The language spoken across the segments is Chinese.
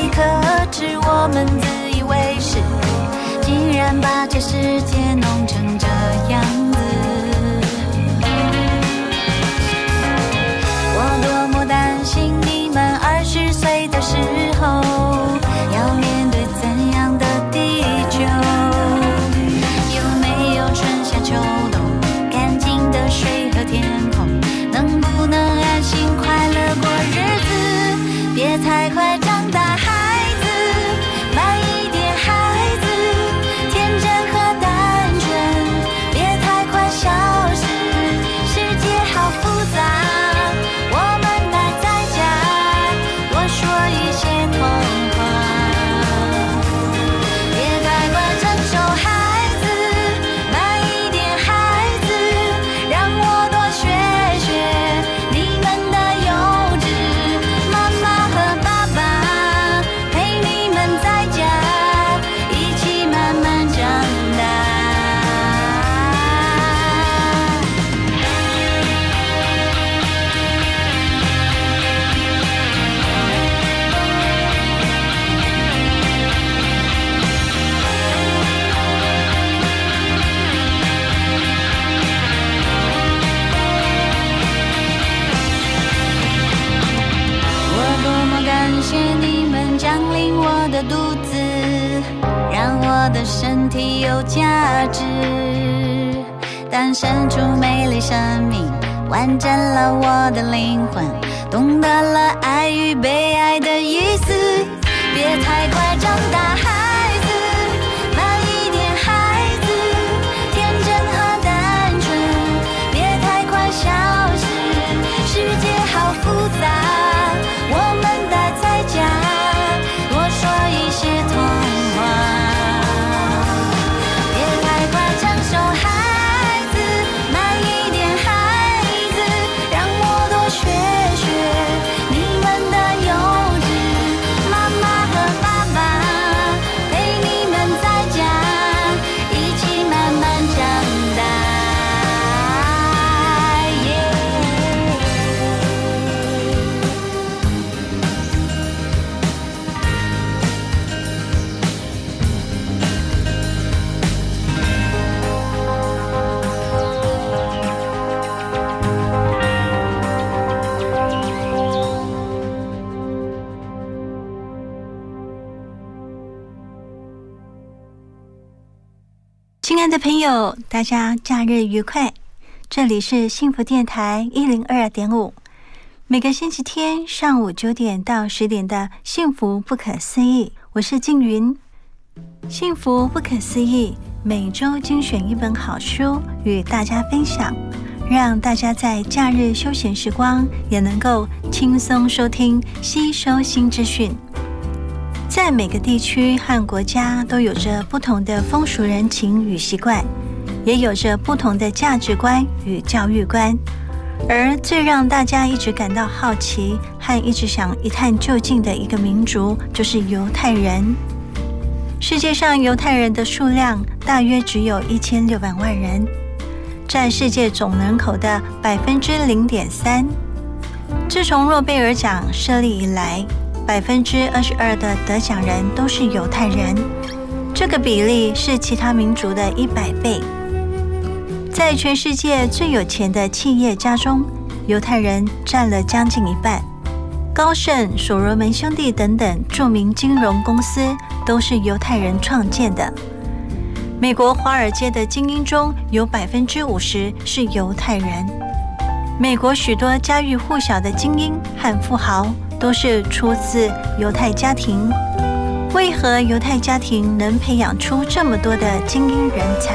你可知我们自以为是。竟然把这世界弄成这样。出美丽生命，完整了我的灵魂，懂得了爱与被爱的意思。别太快长大。亲爱的朋友，大家假日愉快！这里是幸福电台一零二点五，每个星期天上午九点到十点的《幸福不可思议》，我是静云。幸福不可思议，每周精选一本好书与大家分享，让大家在假日休闲时光也能够轻松收听、吸收新资讯。在每个地区和国家都有着不同的风俗人情与习惯，也有着不同的价值观与教育观。而最让大家一直感到好奇和一直想一探究竟的一个民族，就是犹太人。世界上犹太人的数量大约只有一千六百万人，占世界总人口的百分之零点三。自从诺贝尔奖设立以来，百分之二十二的得奖人都是犹太人，这个比例是其他民族的一百倍。在全世界最有钱的企业家中，犹太人占了将近一半。高盛、所罗门兄弟等等著名金融公司都是犹太人创建的。美国华尔街的精英中有百分之五十是犹太人。美国许多家喻户晓的精英和富豪都是出自犹太家庭。为何犹太家庭能培养出这么多的精英人才？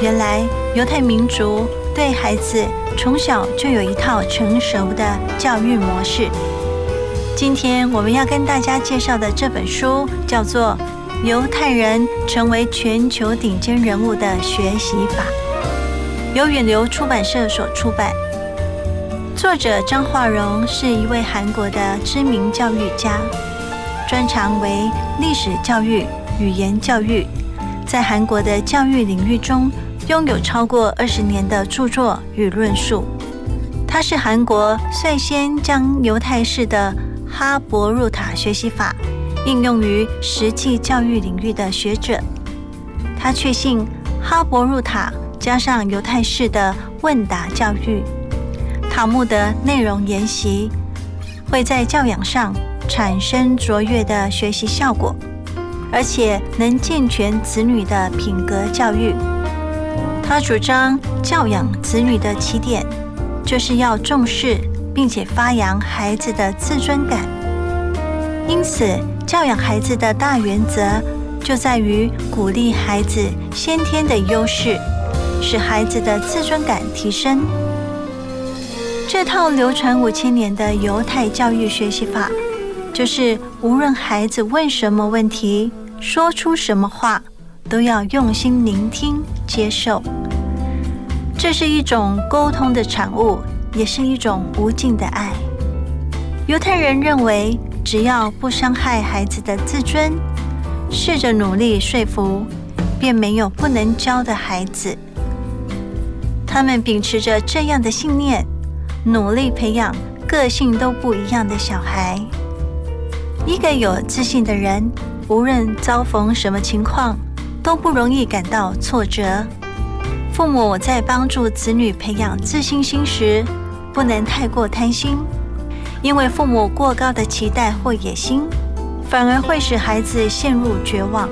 原来。犹太民族对孩子从小就有一套成熟的教育模式。今天我们要跟大家介绍的这本书叫做《犹太人成为全球顶尖人物的学习法》，由远流出版社所出版。作者张化荣是一位韩国的知名教育家，专长为历史教育、语言教育，在韩国的教育领域中。拥有超过二十年的著作与论述，他是韩国率先将犹太式的哈伯入塔学习法应用于实际教育领域的学者。他确信哈伯入塔加上犹太式的问答教育、塔木德内容研习，会在教养上产生卓越的学习效果，而且能健全子女的品格教育。他主张教养子女的起点，就是要重视并且发扬孩子的自尊感。因此，教养孩子的大原则就在于鼓励孩子先天的优势，使孩子的自尊感提升。这套流传五千年的犹太教育学习法，就是无论孩子问什么问题，说出什么话。都要用心聆听、接受，这是一种沟通的产物，也是一种无尽的爱。犹太人认为，只要不伤害孩子的自尊，试着努力说服，便没有不能教的孩子。他们秉持着这样的信念，努力培养个性都不一样的小孩。一个有自信的人，无论遭逢什么情况，都不容易感到挫折。父母在帮助子女培养自信心时，不能太过贪心，因为父母过高的期待或野心，反而会使孩子陷入绝望。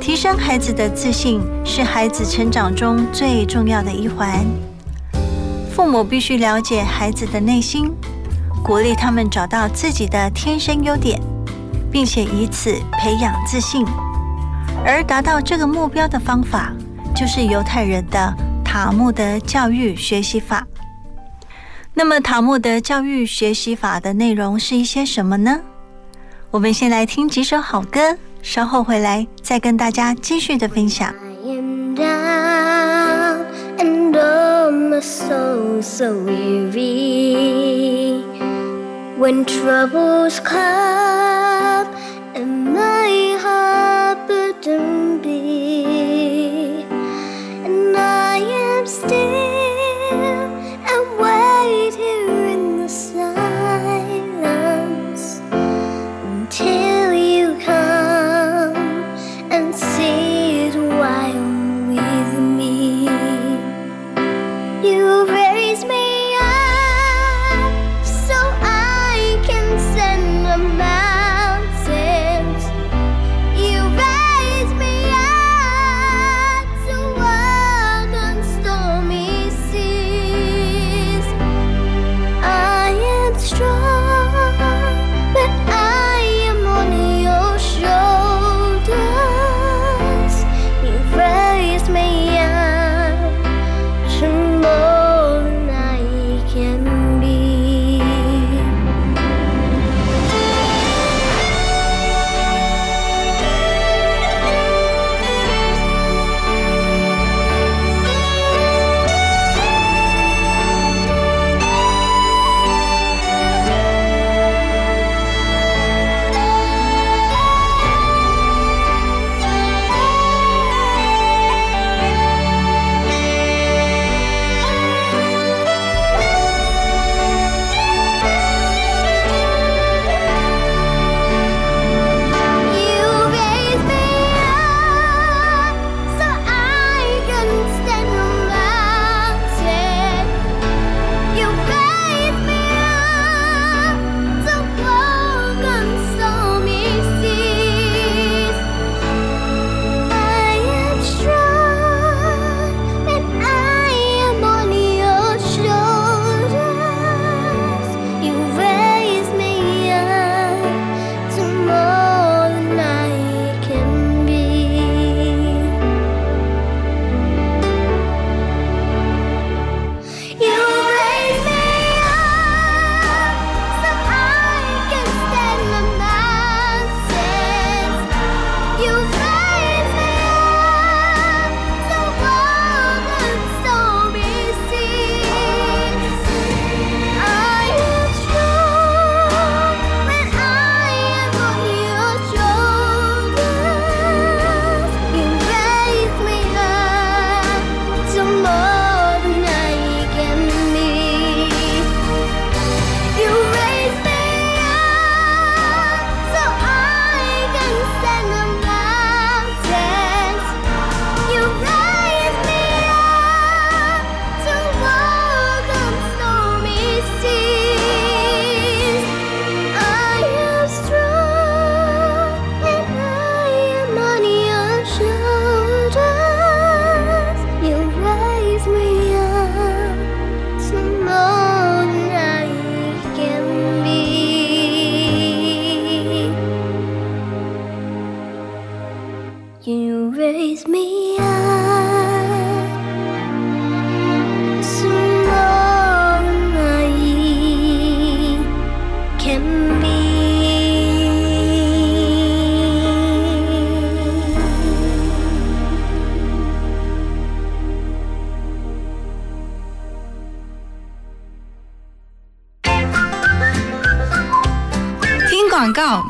提升孩子的自信是孩子成长中最重要的一环。父母必须了解孩子的内心，鼓励他们找到自己的天生优点，并且以此培养自信。而达到这个目标的方法，就是犹太人的塔木德教育学习法。那么，塔木德教育学习法的内容是一些什么呢？我们先来听几首好歌，稍后回来再跟大家继续的分享。my soul so weary when troubles come.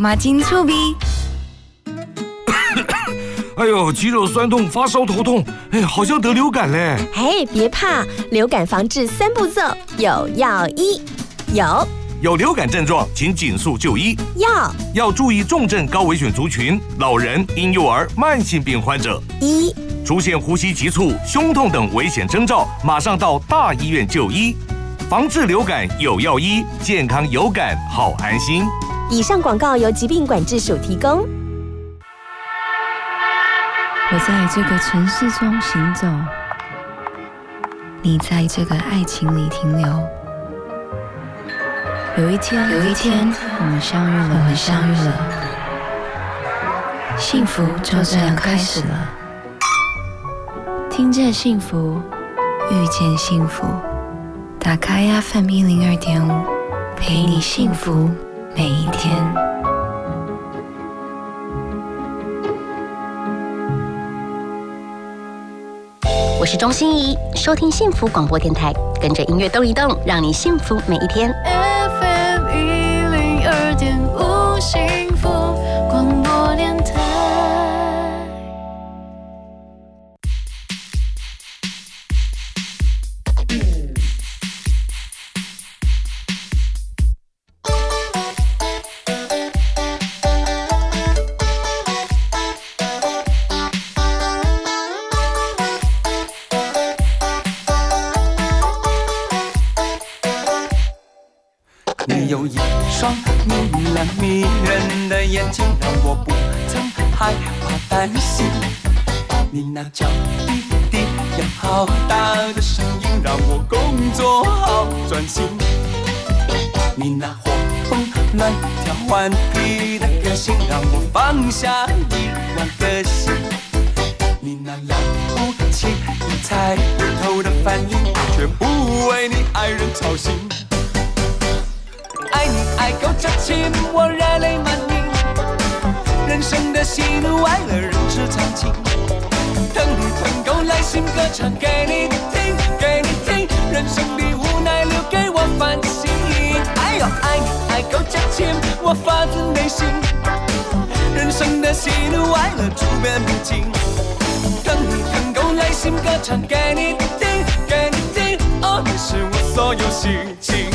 马金醋鼻。哎呦，肌肉酸痛、发烧、头痛，哎，好像得流感嘞。哎，别怕，流感防治三步骤有药医，有有流感症状，请紧速就医。要要注意重症高危险族群、老人、婴幼儿、慢性病患者。一出现呼吸急促、胸痛等危险征兆，马上到大医院就医。防治流感有药医，健康有感好安心。以上广告由疾病管制署提供。我在这个城市中行走，你在这个爱情里停留。有一天，有一天，我们相遇了，我们相遇了，幸福就这样开始了。听见幸福，遇见幸福，打开 FM 一零二点五，陪你幸福每一天。我是钟欣怡，收听幸福广播电台，跟着音乐动一动，让你幸福每一天。FM 一零二点五一万个心。你那了不起又猜不透的反应，却不为你爱人操心。爱你爱够这情，我热泪满盈。人生的喜怒哀乐，人之常情。疼你疼够耐心歌唱给你听，给你听。人生的无奈留给我反省。哎呦，爱你爱够这情，我发自内心。人生的喜怒哀乐，处变不惊。等你疼够耐心歌唱给你听，给你听。哦，你是我所有心情。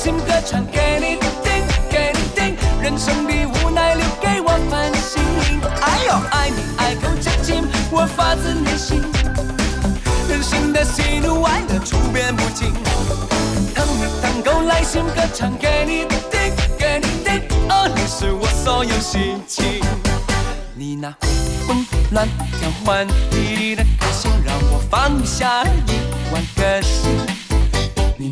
疼够来信歌唱给你听，给你听。人生的无奈留给我反省。哎呦，爱你爱够这情，我发自内心。人生的喜怒哀乐，处变不惊。疼你疼够来心歌唱给你听，给你听。哦，你是我所有心情。你那活蹦乱跳顽皮的个性，让我放下一万个心。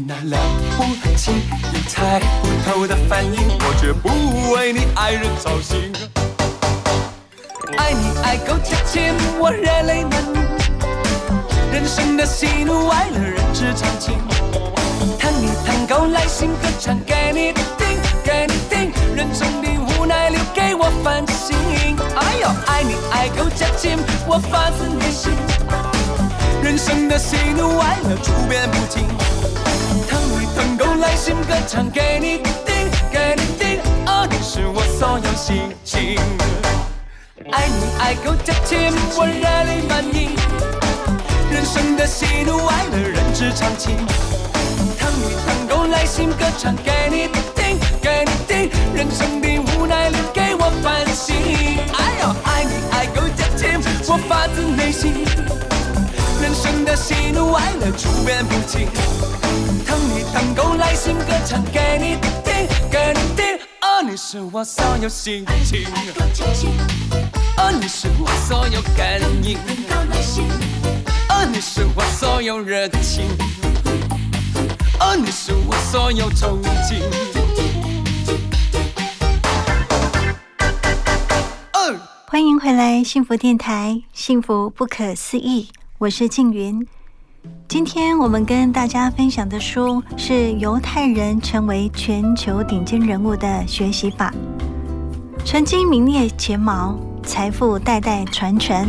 那了不起又猜不透的反应，我绝不为你爱人操心。爱你爱够这情，我热泪满盈。人生的喜怒哀乐，人之常情。疼你疼够来信歌唱给你听，给你听。人生的无奈留给我反省。哎呦，爱你爱够这情，我发自内心。人生的喜怒哀乐，处变不惊。来信歌唱给你听，给你听。哦，你是我所有心情。爱你爱够这情，我热泪满盈。人生的喜怒哀乐，人之常情。疼你疼够来信歌唱给你听，给你听。人生的无奈留给我反省。哎呦，爱你爱够这情，我发自内心。人生的喜怒哀乐，处变不惊。疼你疼够来信歌唱给你听，给你听。哦，你是我所有心情。哦，你是我所有感应。哦，你是我所有热情。哦，你是我所有憧憬。欢迎回来，幸福电台，幸福不可思议。我是静云。今天我们跟大家分享的书是犹太人成为全球顶尖人物的学习法，曾经名列前茅，财富代代传承，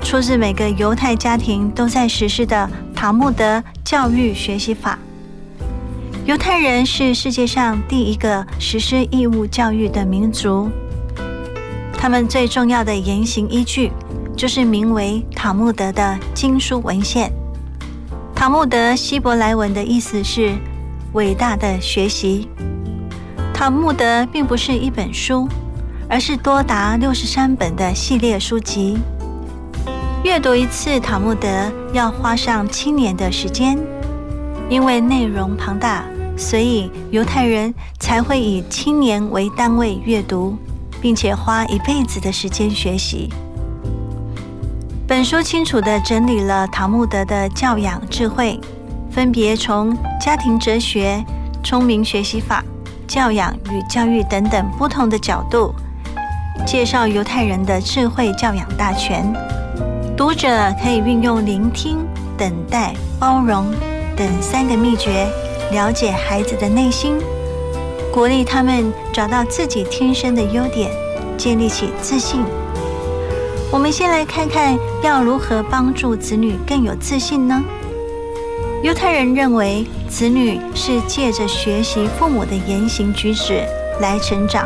出自每个犹太家庭都在实施的塔木德教育学习法。犹太人是世界上第一个实施义务教育的民族。他们最重要的言行依据，就是名为塔木德的经书文献。塔木德希伯来文的意思是“伟大的学习”。塔木德并不是一本书，而是多达六十三本的系列书籍。阅读一次塔木德要花上七年的时间，因为内容庞大，所以犹太人才会以七年为单位阅读。并且花一辈子的时间学习。本书清楚地整理了塔木德的教养智慧，分别从家庭哲学、聪明学习法、教养与教育等等不同的角度，介绍犹太人的智慧教养大全。读者可以运用聆听、等待、包容等三个秘诀，了解孩子的内心。鼓励他们找到自己天生的优点，建立起自信。我们先来看看要如何帮助子女更有自信呢？犹太人认为，子女是借着学习父母的言行举止来成长，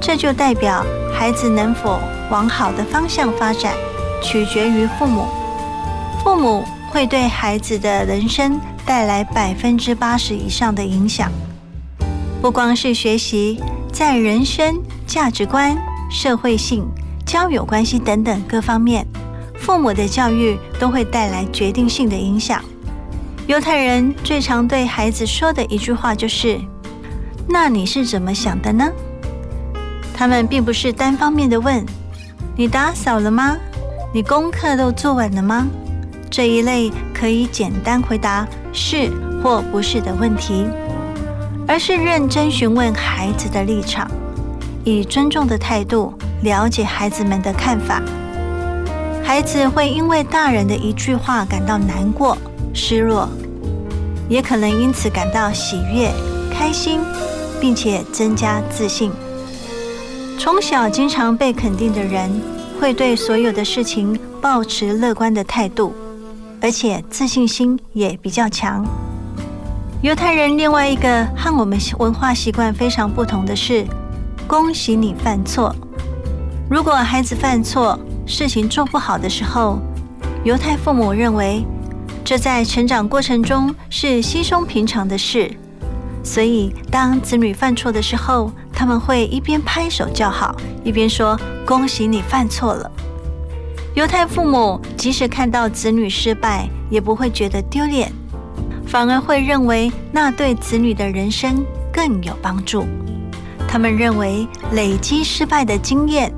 这就代表孩子能否往好的方向发展，取决于父母。父母会对孩子的人生带来百分之八十以上的影响。不光是学习，在人生、价值观、社会性、交友关系等等各方面，父母的教育都会带来决定性的影响。犹太人最常对孩子说的一句话就是：“那你是怎么想的呢？”他们并不是单方面的问：“你打扫了吗？你功课都做完了吗？”这一类可以简单回答是或不是的问题。而是认真询问孩子的立场，以尊重的态度了解孩子们的看法。孩子会因为大人的一句话感到难过、失落，也可能因此感到喜悦、开心，并且增加自信。从小经常被肯定的人，会对所有的事情保持乐观的态度，而且自信心也比较强。犹太人另外一个和我们文化习惯非常不同的是，恭喜你犯错。如果孩子犯错，事情做不好的时候，犹太父母认为这在成长过程中是稀松平常的事，所以当子女犯错的时候，他们会一边拍手叫好，一边说恭喜你犯错了。犹太父母即使看到子女失败，也不会觉得丢脸。反而会认为那对子女的人生更有帮助。他们认为累积失败的经验，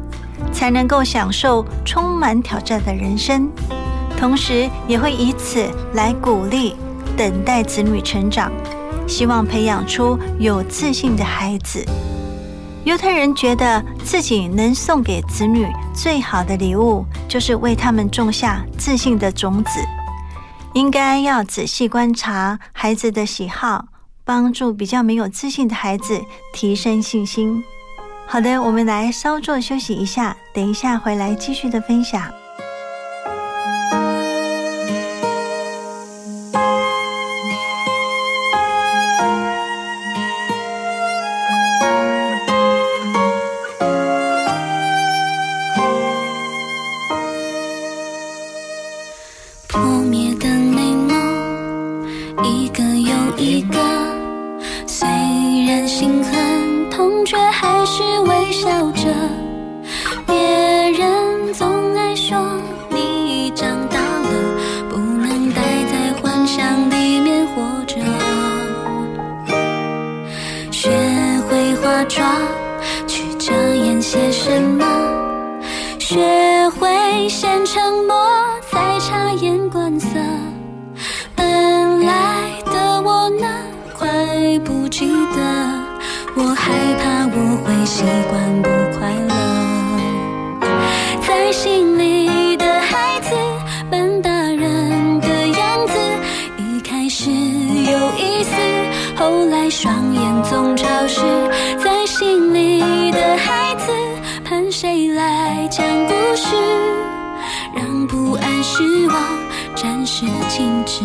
才能够享受充满挑战的人生，同时也会以此来鼓励等待子女成长，希望培养出有自信的孩子。犹太人觉得自己能送给子女最好的礼物，就是为他们种下自信的种子。应该要仔细观察孩子的喜好，帮助比较没有自信的孩子提升信心。好的，我们来稍作休息一下，等一下回来继续的分享。讲故事让不安失望暂时静止。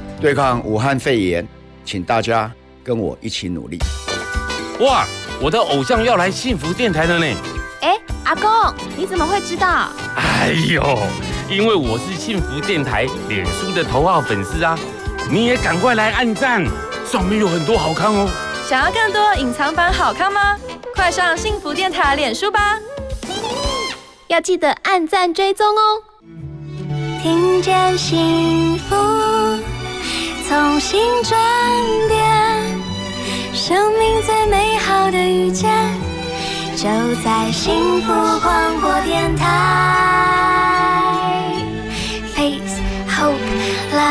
对抗武汉肺炎，请大家跟我一起努力。哇，我的偶像要来幸福电台了呢！哎，阿公，你怎么会知道？哎呦，因为我是幸福电台脸书的头号粉丝啊！你也赶快来按赞，上面有很多好看哦。想要更多隐藏版好看吗？快上幸福电台脸书吧！要记得按赞追踪哦。听见幸福，从心转变，生命最美好的遇见，就在幸福广播电台。Face Hope Live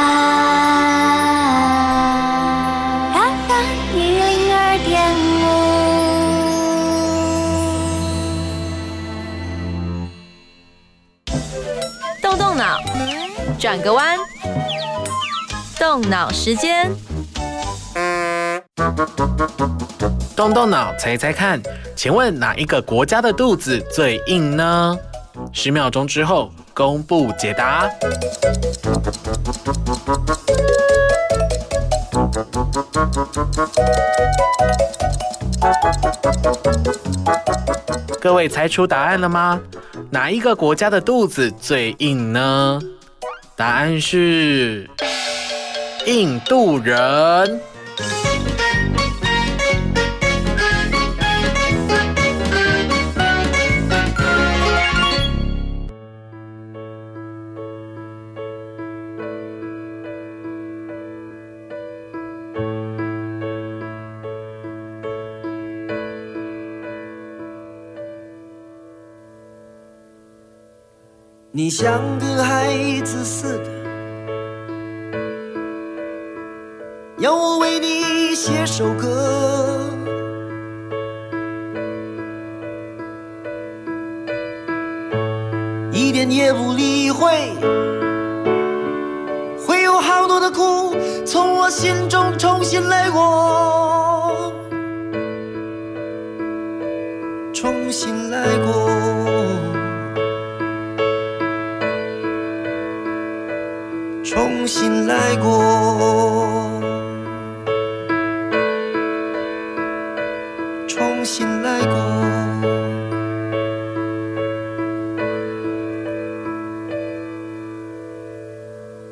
FM 一零二点五。动动脑，转个弯，动脑时间。动动脑，猜猜看，请问哪一个国家的肚子最硬呢？十秒钟之后公布解答。各位猜出答案了吗？哪一个国家的肚子最硬呢？答案是印度人。你像个孩子似的，要我为你写首歌。一点也不理会，会有好多的苦从我心中重新来过，重新来过。重新来过，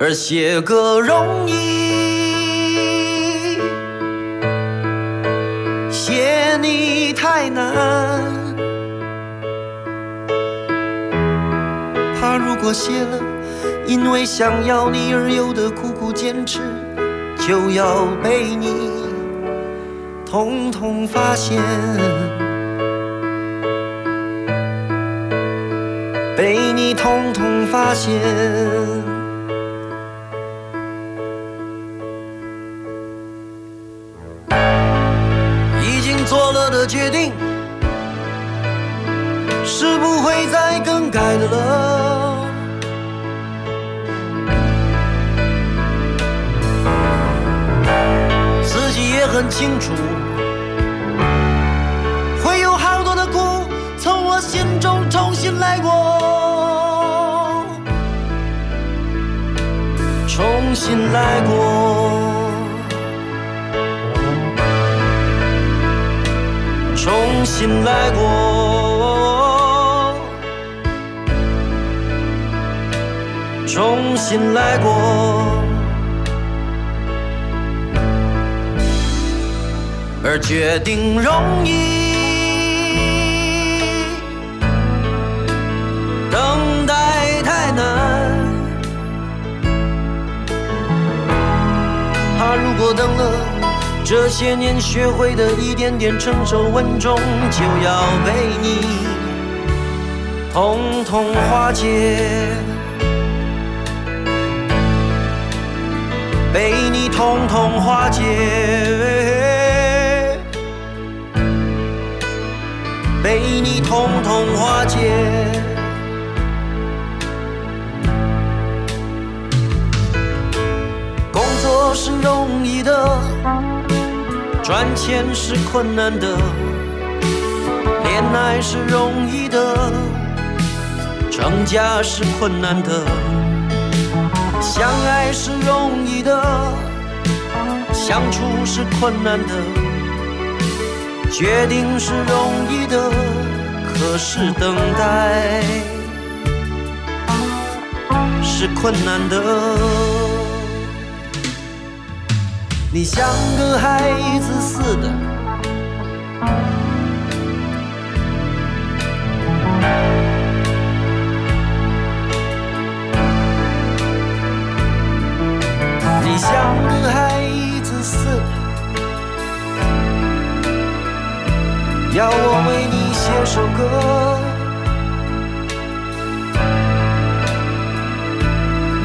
而写歌容易，写你太难。怕如果写了，因为想要你而有的苦苦坚持，就要被你统统发现，被你统统发现。很清楚，会有好多的苦从我心中重新来过，重新来过。重新来过，重新来过，而决定容易，等待太难。怕如果等了。这些年学会的一点点成熟稳重，就要被你统统化解，被你统统化解，被你统统化解。工作是容易的。赚钱是困难的，恋爱是容易的，成家是困难的，相爱是容易的，相处是困难的，决定是容易的，可是等待是困难的。你像个孩子似的，你像个孩子似的，要我为你写首歌。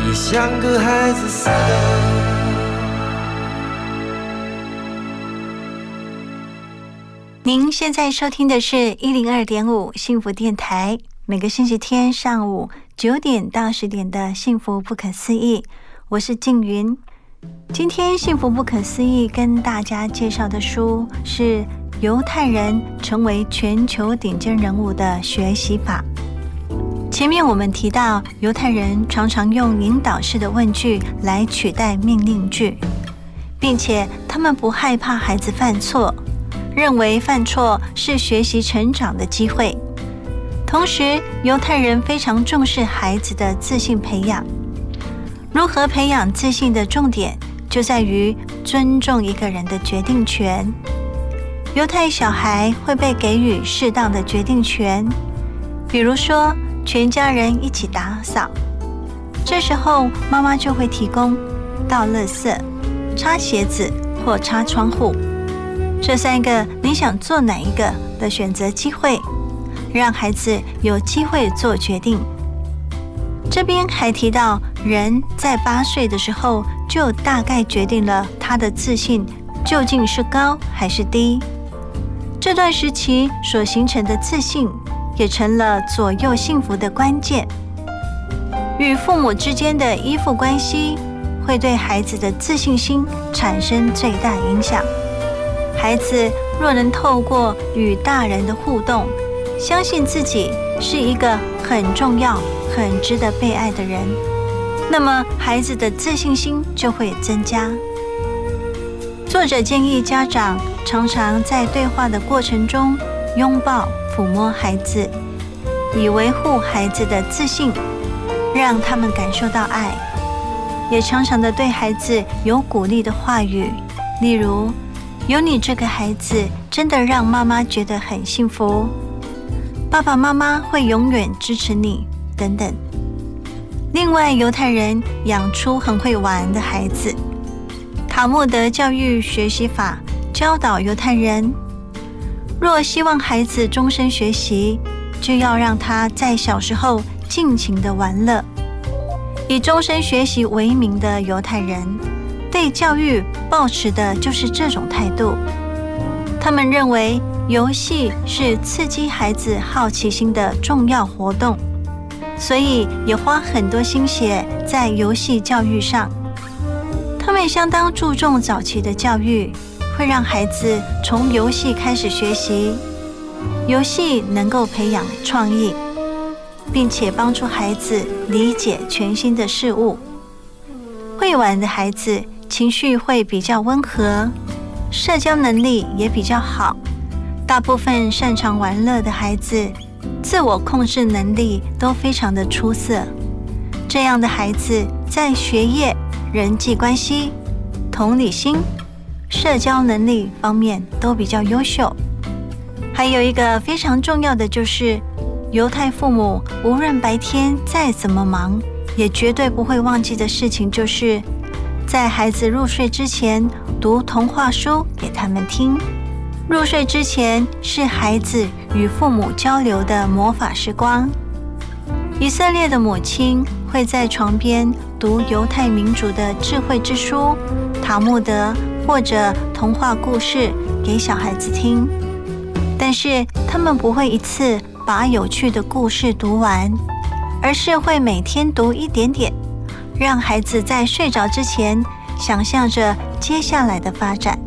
你像个孩子似的。您现在收听的是一零二点五幸福电台，每个星期天上午九点到十点的幸福不可思议，我是静云。今天幸福不可思议跟大家介绍的书是犹太人成为全球顶尖人物的学习法。前面我们提到，犹太人常常用引导式的问句来取代命令句，并且他们不害怕孩子犯错。认为犯错是学习成长的机会，同时犹太人非常重视孩子的自信培养。如何培养自信的重点就在于尊重一个人的决定权。犹太小孩会被给予适当的决定权，比如说全家人一起打扫，这时候妈妈就会提供倒垃圾、擦鞋子或擦窗户。这三个你想做哪一个的选择机会，让孩子有机会做决定。这边还提到，人在八岁的时候就大概决定了他的自信究竟是高还是低。这段时期所形成的自信，也成了左右幸福的关键。与父母之间的依附关系，会对孩子的自信心产生最大影响。孩子若能透过与大人的互动，相信自己是一个很重要、很值得被爱的人，那么孩子的自信心就会增加。作者建议家长常常在对话的过程中拥抱、抚摸孩子，以维护孩子的自信，让他们感受到爱。也常常的对孩子有鼓励的话语，例如。有你这个孩子，真的让妈妈觉得很幸福。爸爸妈妈会永远支持你，等等。另外，犹太人养出很会玩的孩子。塔木德教育学习法教导犹太人，若希望孩子终身学习，就要让他在小时候尽情的玩乐。以终身学习为名的犹太人，对教育抱持的就是这种态度。他们认为游戏是刺激孩子好奇心的重要活动，所以也花很多心血在游戏教育上。他们相当注重早期的教育，会让孩子从游戏开始学习。游戏能够培养创意，并且帮助孩子理解全新的事物。会玩的孩子情绪会比较温和。社交能力也比较好，大部分擅长玩乐的孩子，自我控制能力都非常的出色。这样的孩子在学业、人际关系、同理心、社交能力方面都比较优秀。还有一个非常重要的就是，犹太父母无论白天再怎么忙，也绝对不会忘记的事情，就是在孩子入睡之前。读童话书给他们听。入睡之前是孩子与父母交流的魔法时光。以色列的母亲会在床边读犹太民族的智慧之书《塔木德》或者童话故事给小孩子听，但是他们不会一次把有趣的故事读完，而是会每天读一点点，让孩子在睡着之前想象着。接下来的发展，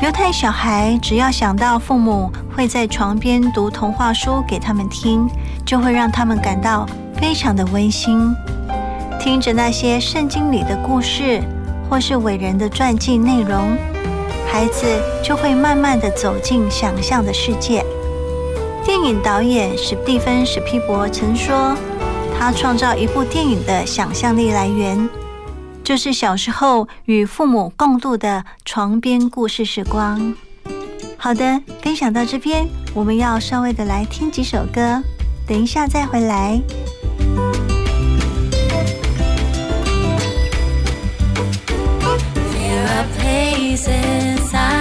犹太小孩只要想到父母会在床边读童话书给他们听，就会让他们感到非常的温馨。听着那些圣经里的故事，或是伟人的传记内容，孩子就会慢慢的走进想象的世界。电影导演史蒂芬史皮伯曾说，他创造一部电影的想象力来源。就是小时候与父母共度的床边故事时光。好的，分享到这边，我们要稍微的来听几首歌，等一下再回来。sensación.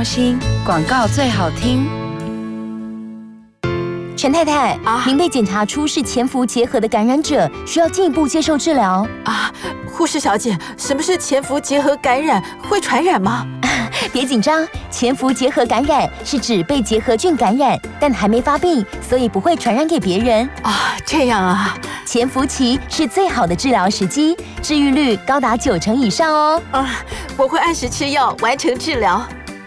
用心，广告最好听。陈太太啊，您被检查出是潜伏结核的感染者，需要进一步接受治疗啊。护士小姐，什么是潜伏结核感染？会传染吗？别紧张，潜伏结核感染是指被结核菌感染，但还没发病，所以不会传染给别人啊。这样啊，潜伏期是最好的治疗时机，治愈率高达九成以上哦。啊，我会按时吃药，完成治疗。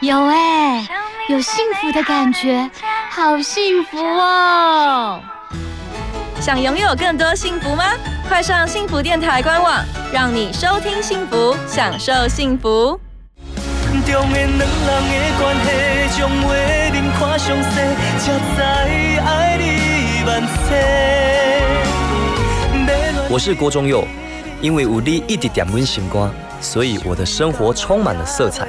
有哎，有幸福的感觉，好幸福哦！想拥有更多幸福吗？快上幸福电台官网，让你收听幸福，享受幸福。我是郭忠佑，因为有你一直点温心肝，所以我的生活充满了色彩。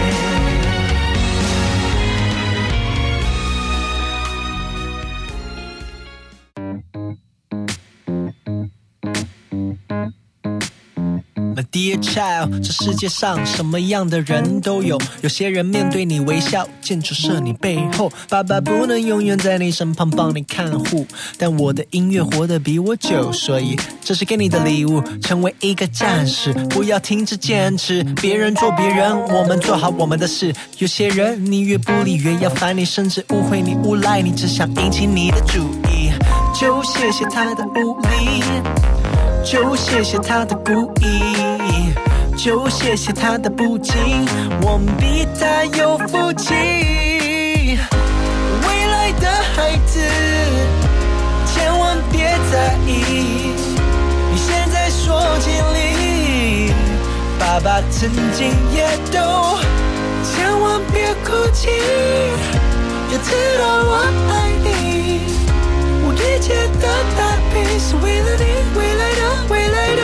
Dear child，这世界上什么样的人都有。有些人面对你微笑，建筑设你背后。爸爸不能永远在你身旁帮你看护，但我的音乐活得比我久，所以这是给你的礼物。成为一个战士，不要停止坚持。别人做别人，我们做好我们的事。有些人你越不理越要烦你，甚至误会你诬赖你，只想引起你的注意。就谢谢他的无理，就谢谢他的故意。就谢谢他的不敬，我们比他有福气。未来的孩子，千万别在意，你现在说尽力，爸爸曾经也都，千万别哭泣，要知道我爱你，我一切的打拼是为了你未来的未来的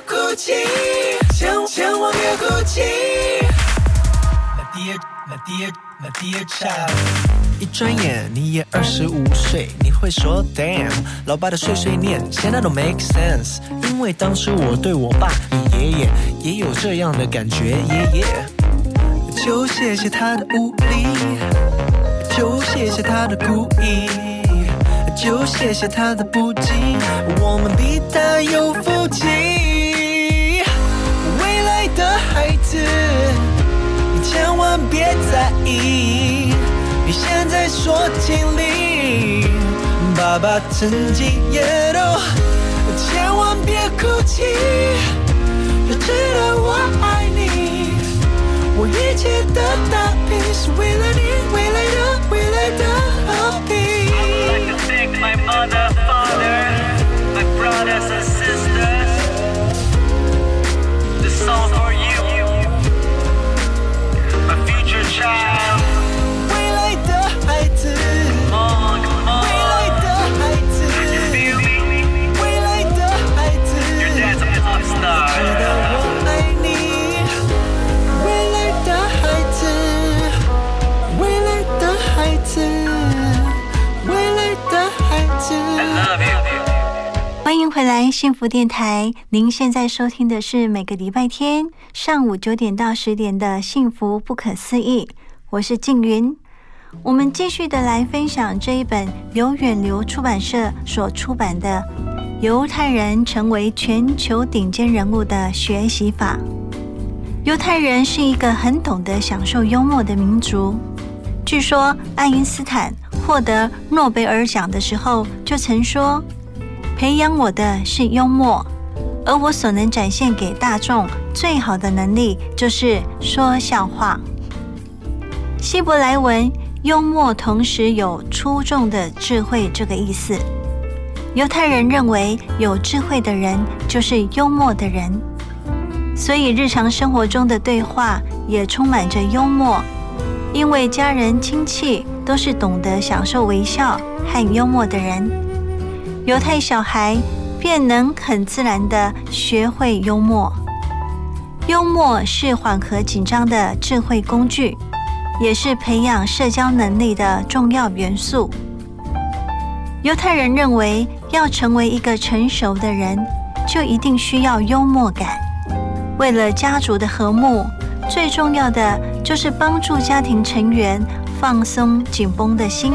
哭泣千千万别哭泣。一转眼你也二十五岁，你会说 Damn，老爸的碎碎念现在都 make sense。因为当时我对我爸、你爷爷也有这样的感觉，爷爷。就谢谢他的无理，就谢谢他的故意，就谢谢他的不敬，我们比他有福气。别在意，你现在说尽力，爸爸曾经也都，千万别哭泣，要知道我爱你，我一切的打拼是为了你未来的未来的好幸福电台。您现在收听的是每个礼拜天上午九点到十点的《幸福不可思议》。我是静云，我们继续的来分享这一本由远流出版社所出版的《犹太人成为全球顶尖人物的学习法。犹太人是一个很懂得享受幽默的民族。据说，爱因斯坦获得诺贝尔奖的时候，就曾说：“培养我的是幽默，而我所能展现给大众最好的能力就是说笑话。”希伯来文幽默同时有出众的智慧这个意思。犹太人认为有智慧的人就是幽默的人，所以日常生活中的对话也充满着幽默。因为家人亲戚都是懂得享受微笑和幽默的人，犹太小孩便能很自然地学会幽默。幽默是缓和紧张的智慧工具，也是培养社交能力的重要元素。犹太人认为，要成为一个成熟的人，就一定需要幽默感。为了家族的和睦，最重要的就是帮助家庭成员放松紧绷的心，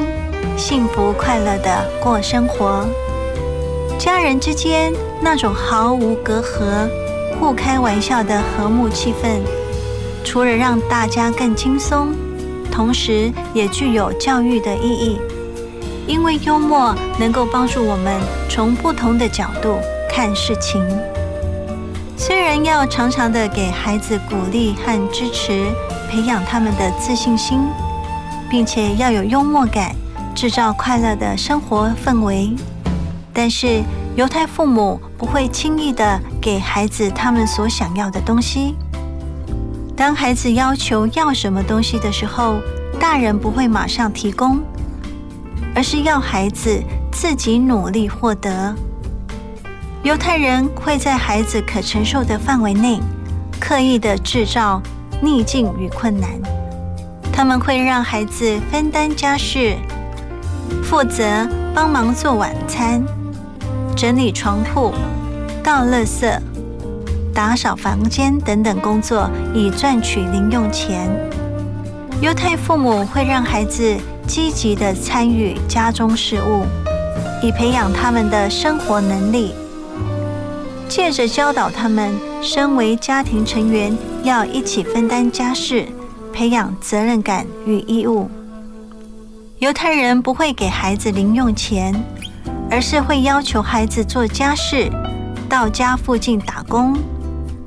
幸福快乐的过生活。家人之间那种毫无隔阂、互开玩笑的和睦气氛，除了让大家更轻松，同时也具有教育的意义。因为幽默能够帮助我们从不同的角度看事情。虽然要常常的给孩子鼓励和支持，培养他们的自信心，并且要有幽默感，制造快乐的生活氛围。但是犹太父母不会轻易的给孩子他们所想要的东西。当孩子要求要什么东西的时候，大人不会马上提供。而是要孩子自己努力获得。犹太人会在孩子可承受的范围内，刻意的制造逆境与困难。他们会让孩子分担家事，负责帮忙做晚餐、整理床铺、倒垃圾、打扫房间等等工作，以赚取零用钱。犹太父母会让孩子。积极的参与家中事务，以培养他们的生活能力。借着教导他们，身为家庭成员要一起分担家事，培养责任感与义务。犹太人不会给孩子零用钱，而是会要求孩子做家事，到家附近打工，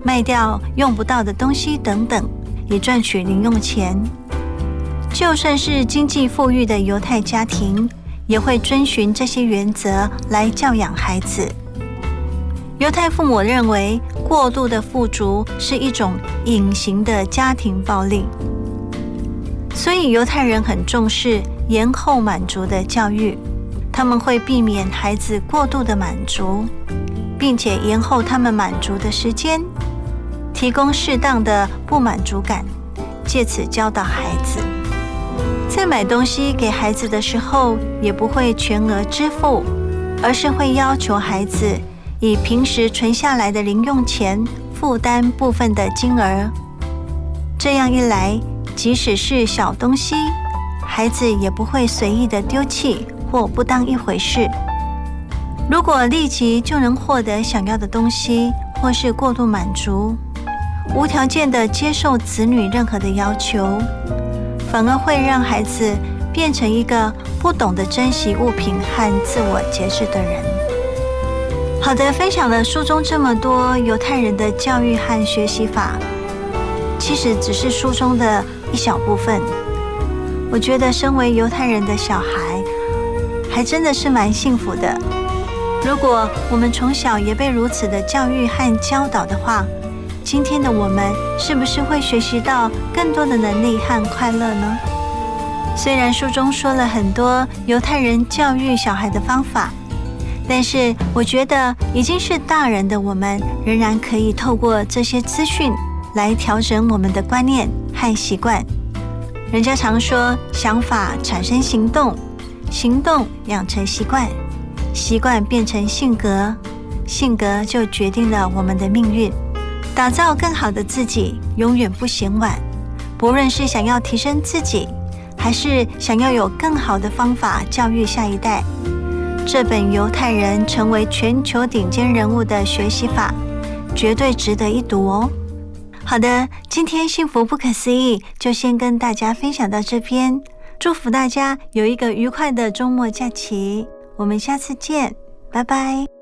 卖掉用不到的东西等等，以赚取零用钱。就算是经济富裕的犹太家庭，也会遵循这些原则来教养孩子。犹太父母认为，过度的富足是一种隐形的家庭暴力，所以犹太人很重视延后满足的教育。他们会避免孩子过度的满足，并且延后他们满足的时间，提供适当的不满足感，借此教导孩子。在买东西给孩子的时候，也不会全额支付，而是会要求孩子以平时存下来的零用钱负担部分的金额。这样一来，即使是小东西，孩子也不会随意的丢弃或不当一回事。如果立即就能获得想要的东西，或是过度满足，无条件的接受子女任何的要求。反而会让孩子变成一个不懂得珍惜物品和自我节制的人。好的，分享了书中这么多犹太人的教育和学习法，其实只是书中的一小部分。我觉得身为犹太人的小孩，还真的是蛮幸福的。如果我们从小也被如此的教育和教导的话，今天的我们是不是会学习到更多的能力和快乐呢？虽然书中说了很多犹太人教育小孩的方法，但是我觉得已经是大人的我们，仍然可以透过这些资讯来调整我们的观念和习惯。人家常说，想法产生行动，行动养成习惯习惯变成性格性格就决定了我们的命运。打造更好的自己永远不嫌晚不论是想要提升自己还是想要有更好的方法教育下一代。这本犹太人成为全球顶尖人物的学习法绝对值得一读哦。好的今天幸福不可思议就先跟大家分享到这边。祝福大家有一个愉快的周末假期。我们下次见拜拜。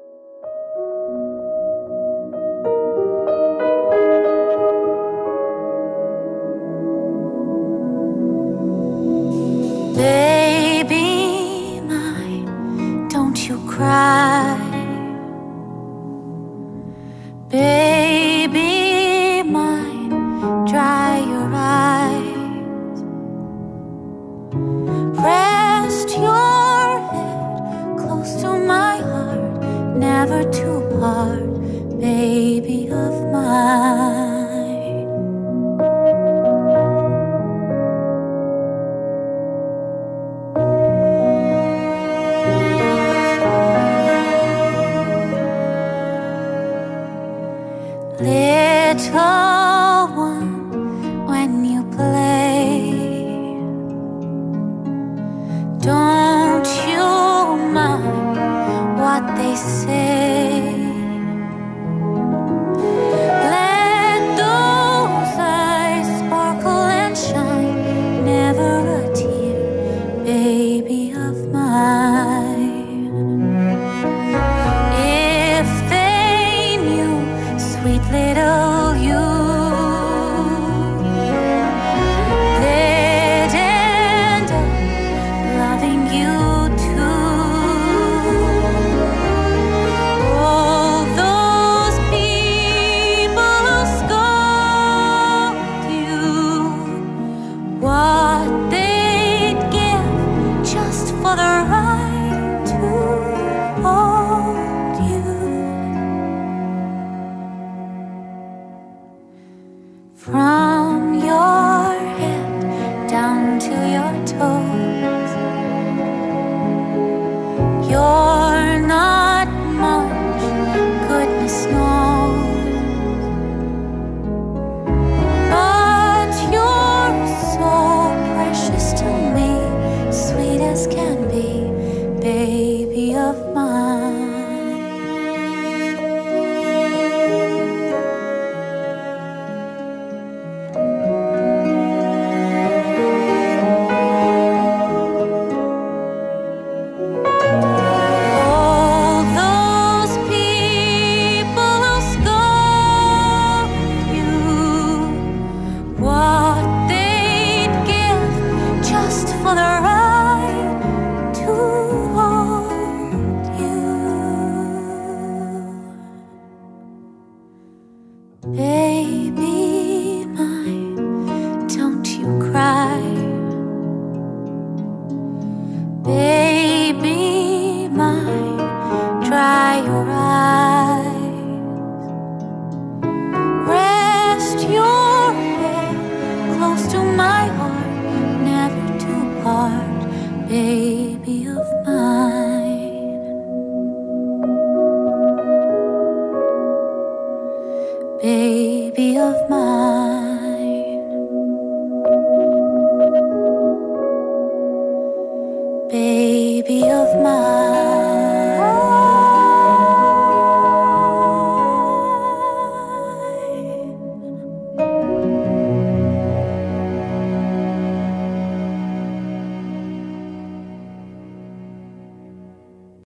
never to part, baby of mine.